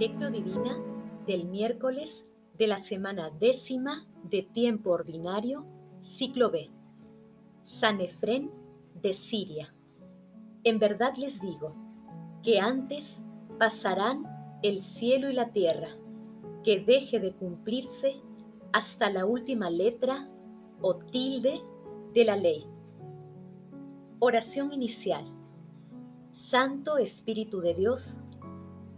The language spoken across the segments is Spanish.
Divina del miércoles de la semana décima de tiempo ordinario, ciclo B. San Efrén de Siria. En verdad les digo que antes pasarán el cielo y la tierra, que deje de cumplirse hasta la última letra o tilde de la ley. Oración inicial. Santo Espíritu de Dios,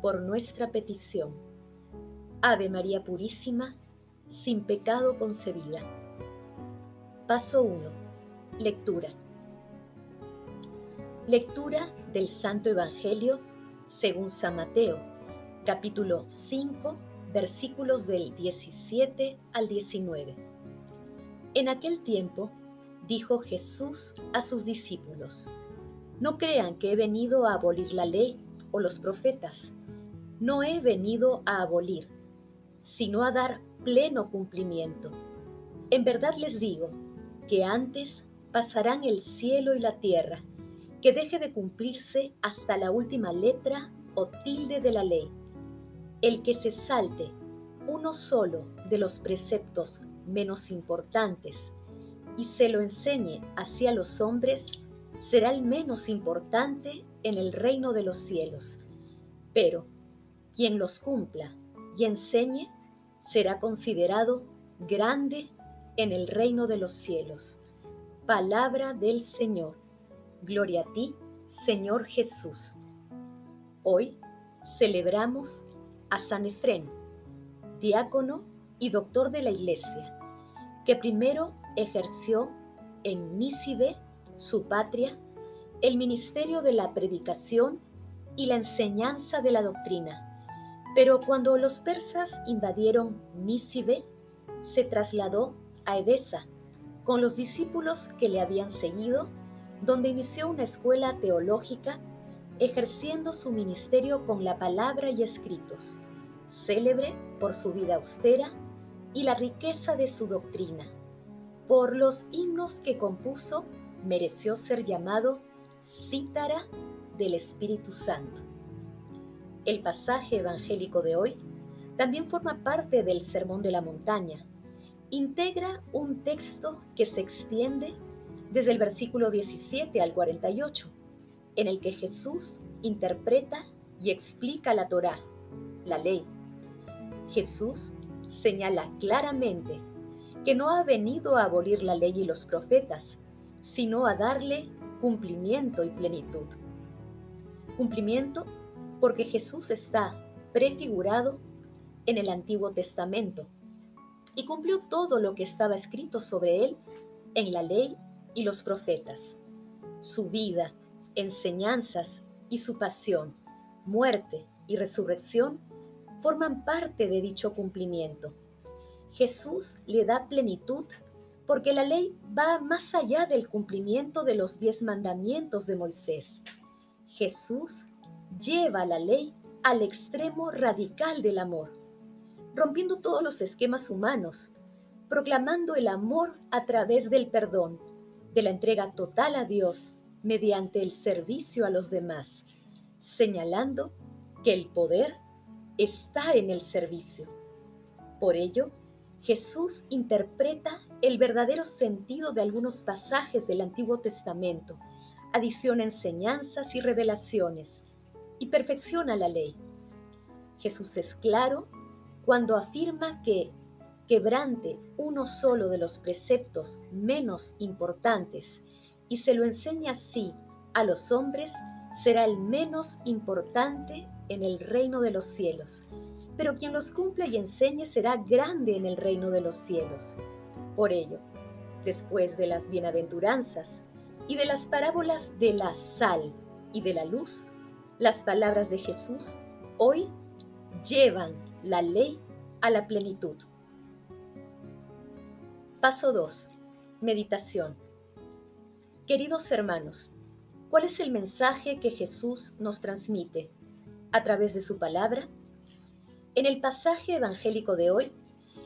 por nuestra petición. Ave María Purísima, sin pecado concebida. Paso 1. Lectura. Lectura del Santo Evangelio según San Mateo, capítulo 5, versículos del 17 al 19. En aquel tiempo, dijo Jesús a sus discípulos, No crean que he venido a abolir la ley o los profetas no he venido a abolir, sino a dar pleno cumplimiento. En verdad les digo que antes pasarán el cielo y la tierra, que deje de cumplirse hasta la última letra o tilde de la ley. El que se salte uno solo de los preceptos menos importantes y se lo enseñe hacia los hombres, será el menos importante en el reino de los cielos. Pero quien los cumpla y enseñe será considerado grande en el reino de los cielos. Palabra del Señor. Gloria a ti, Señor Jesús. Hoy celebramos a San Efrén, diácono y doctor de la Iglesia, que primero ejerció en Nícibe, su patria, el ministerio de la predicación y la enseñanza de la doctrina pero cuando los persas invadieron Nícibe, se trasladó a Edesa con los discípulos que le habían seguido, donde inició una escuela teológica, ejerciendo su ministerio con la palabra y escritos, célebre por su vida austera y la riqueza de su doctrina. Por los himnos que compuso, mereció ser llamado cítara del Espíritu Santo. El pasaje evangélico de hoy también forma parte del Sermón de la Montaña. Integra un texto que se extiende desde el versículo 17 al 48, en el que Jesús interpreta y explica la Torá, la ley. Jesús señala claramente que no ha venido a abolir la ley y los profetas, sino a darle cumplimiento y plenitud. Cumplimiento porque Jesús está prefigurado en el Antiguo Testamento y cumplió todo lo que estaba escrito sobre él en la ley y los profetas. Su vida, enseñanzas y su pasión, muerte y resurrección forman parte de dicho cumplimiento. Jesús le da plenitud porque la ley va más allá del cumplimiento de los diez mandamientos de Moisés. Jesús lleva la ley al extremo radical del amor, rompiendo todos los esquemas humanos, proclamando el amor a través del perdón, de la entrega total a Dios mediante el servicio a los demás, señalando que el poder está en el servicio. Por ello, Jesús interpreta el verdadero sentido de algunos pasajes del Antiguo Testamento, adiciona enseñanzas y revelaciones, y perfecciona la ley. Jesús es claro cuando afirma que quebrante uno solo de los preceptos menos importantes y se lo enseña así a los hombres, será el menos importante en el reino de los cielos. Pero quien los cumple y enseñe será grande en el reino de los cielos. Por ello, después de las bienaventuranzas y de las parábolas de la sal y de la luz, las palabras de Jesús hoy llevan la ley a la plenitud. Paso 2. Meditación. Queridos hermanos, ¿cuál es el mensaje que Jesús nos transmite a través de su palabra? En el pasaje evangélico de hoy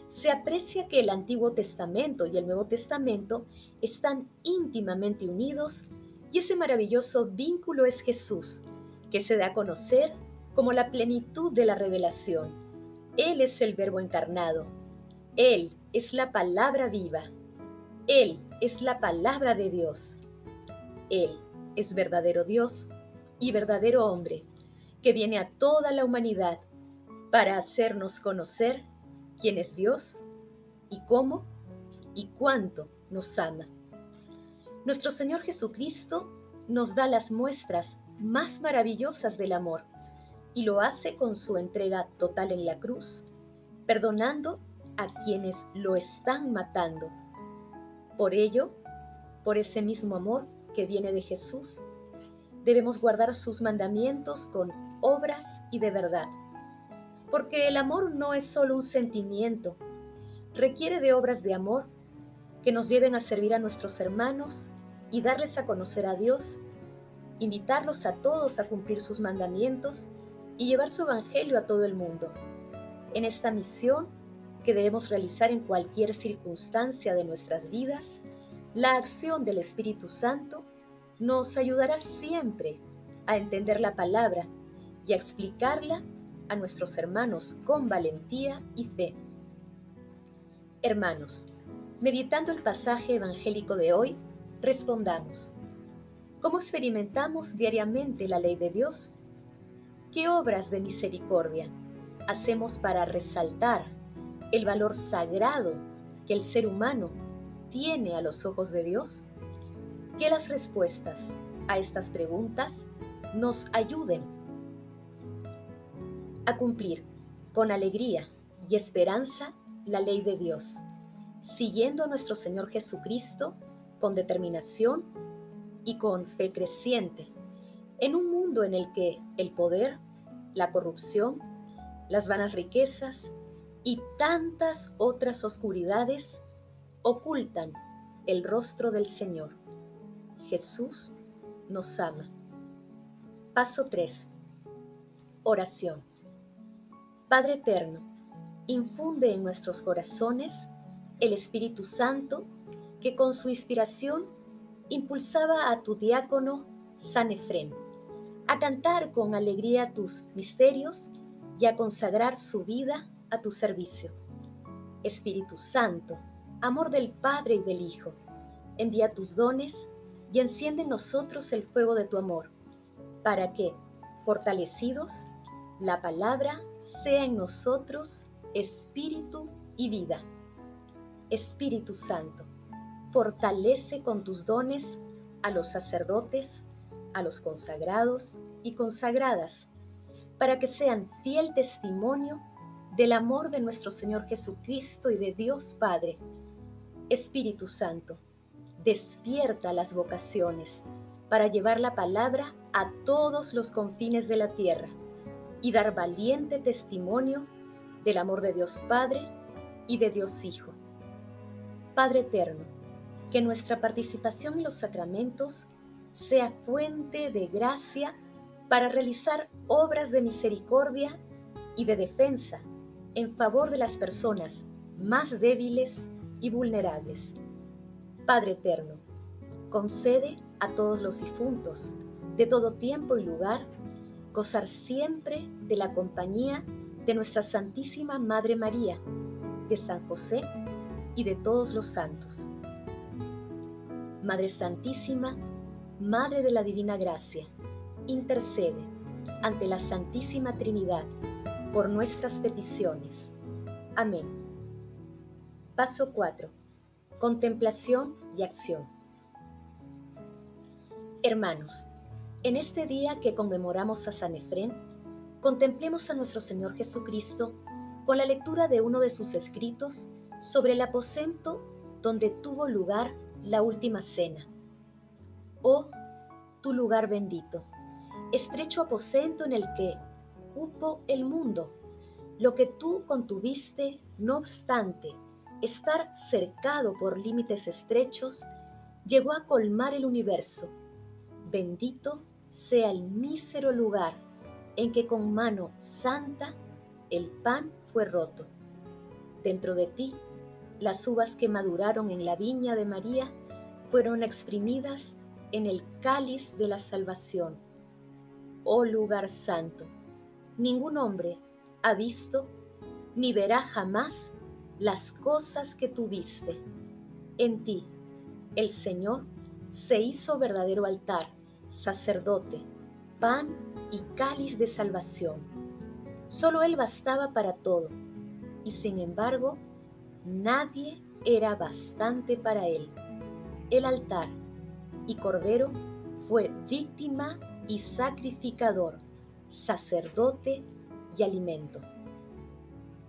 se aprecia que el Antiguo Testamento y el Nuevo Testamento están íntimamente unidos y ese maravilloso vínculo es Jesús, que se da a conocer como la plenitud de la revelación. Él es el Verbo encarnado. Él es la palabra viva. Él es la palabra de Dios. Él es verdadero Dios y verdadero hombre, que viene a toda la humanidad para hacernos conocer quién es Dios y cómo y cuánto nos ama. Nuestro Señor Jesucristo nos da las muestras más maravillosas del amor y lo hace con su entrega total en la cruz, perdonando a quienes lo están matando. Por ello, por ese mismo amor que viene de Jesús, debemos guardar sus mandamientos con obras y de verdad, porque el amor no es solo un sentimiento, requiere de obras de amor que nos lleven a servir a nuestros hermanos y darles a conocer a Dios, invitarlos a todos a cumplir sus mandamientos y llevar su evangelio a todo el mundo. En esta misión que debemos realizar en cualquier circunstancia de nuestras vidas, la acción del Espíritu Santo nos ayudará siempre a entender la palabra y a explicarla a nuestros hermanos con valentía y fe. Hermanos, meditando el pasaje evangélico de hoy, respondamos, ¿cómo experimentamos diariamente la ley de Dios? ¿Qué obras de misericordia hacemos para resaltar el valor sagrado que el ser humano tiene a los ojos de Dios? Que las respuestas a estas preguntas nos ayuden a cumplir con alegría y esperanza la ley de Dios, siguiendo a nuestro Señor Jesucristo con determinación y con fe creciente, en un mundo en el que el poder, la corrupción, las vanas riquezas y tantas otras oscuridades ocultan el rostro del Señor. Jesús nos ama. Paso 3. Oración. Padre Eterno, infunde en nuestros corazones el Espíritu Santo que con su inspiración impulsaba a tu diácono San Efrén a cantar con alegría tus misterios y a consagrar su vida a tu servicio. Espíritu Santo, amor del Padre y del Hijo, envía tus dones y enciende en nosotros el fuego de tu amor, para que, fortalecidos, la palabra sea en nosotros espíritu y vida. Espíritu Santo, fortalece con tus dones a los sacerdotes, a los consagrados y consagradas, para que sean fiel testimonio del amor de nuestro Señor Jesucristo y de Dios Padre. Espíritu Santo, despierta las vocaciones para llevar la palabra a todos los confines de la tierra y dar valiente testimonio del amor de Dios Padre y de Dios Hijo. Padre Eterno, que nuestra participación en los sacramentos sea fuente de gracia para realizar obras de misericordia y de defensa en favor de las personas más débiles y vulnerables. Padre Eterno, concede a todos los difuntos de todo tiempo y lugar gozar siempre de la compañía de nuestra Santísima Madre María, de San José y de todos los santos. Madre Santísima, Madre de la Divina Gracia, intercede ante la Santísima Trinidad por nuestras peticiones. Amén. Paso 4. Contemplación y acción. Hermanos, en este día que conmemoramos a San Efrén, contemplemos a nuestro Señor Jesucristo con la lectura de uno de sus escritos sobre el aposento donde tuvo lugar la última cena oh tu lugar bendito, estrecho aposento en el que cupo el mundo, Lo que tú contuviste, no obstante, estar cercado por límites estrechos, llegó a colmar el universo. Bendito sea el mísero lugar en que con mano santa el pan fue roto. Dentro de ti, las uvas que maduraron en la viña de María fueron exprimidas en el cáliz de la salvación. Oh lugar santo, ningún hombre ha visto ni verá jamás las cosas que tuviste. En ti, el Señor se hizo verdadero altar, sacerdote, pan y cáliz de salvación. Solo Él bastaba para todo, y sin embargo, nadie era bastante para Él. El altar y Cordero fue víctima y sacrificador, sacerdote y alimento.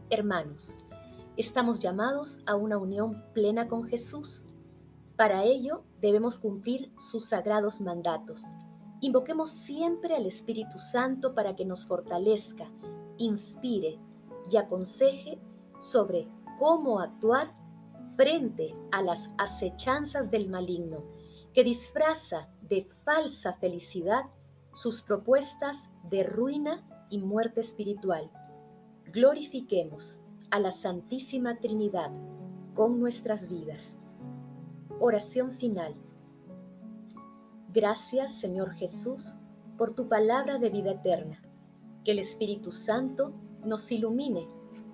Hermanos, estamos llamados a una unión plena con Jesús. Para ello debemos cumplir sus sagrados mandatos. Invoquemos siempre al Espíritu Santo para que nos fortalezca, inspire y aconseje sobre cómo actuar frente a las acechanzas del maligno, que disfraza de falsa felicidad sus propuestas de ruina y muerte espiritual. Glorifiquemos a la Santísima Trinidad con nuestras vidas. Oración final. Gracias Señor Jesús por tu palabra de vida eterna. Que el Espíritu Santo nos ilumine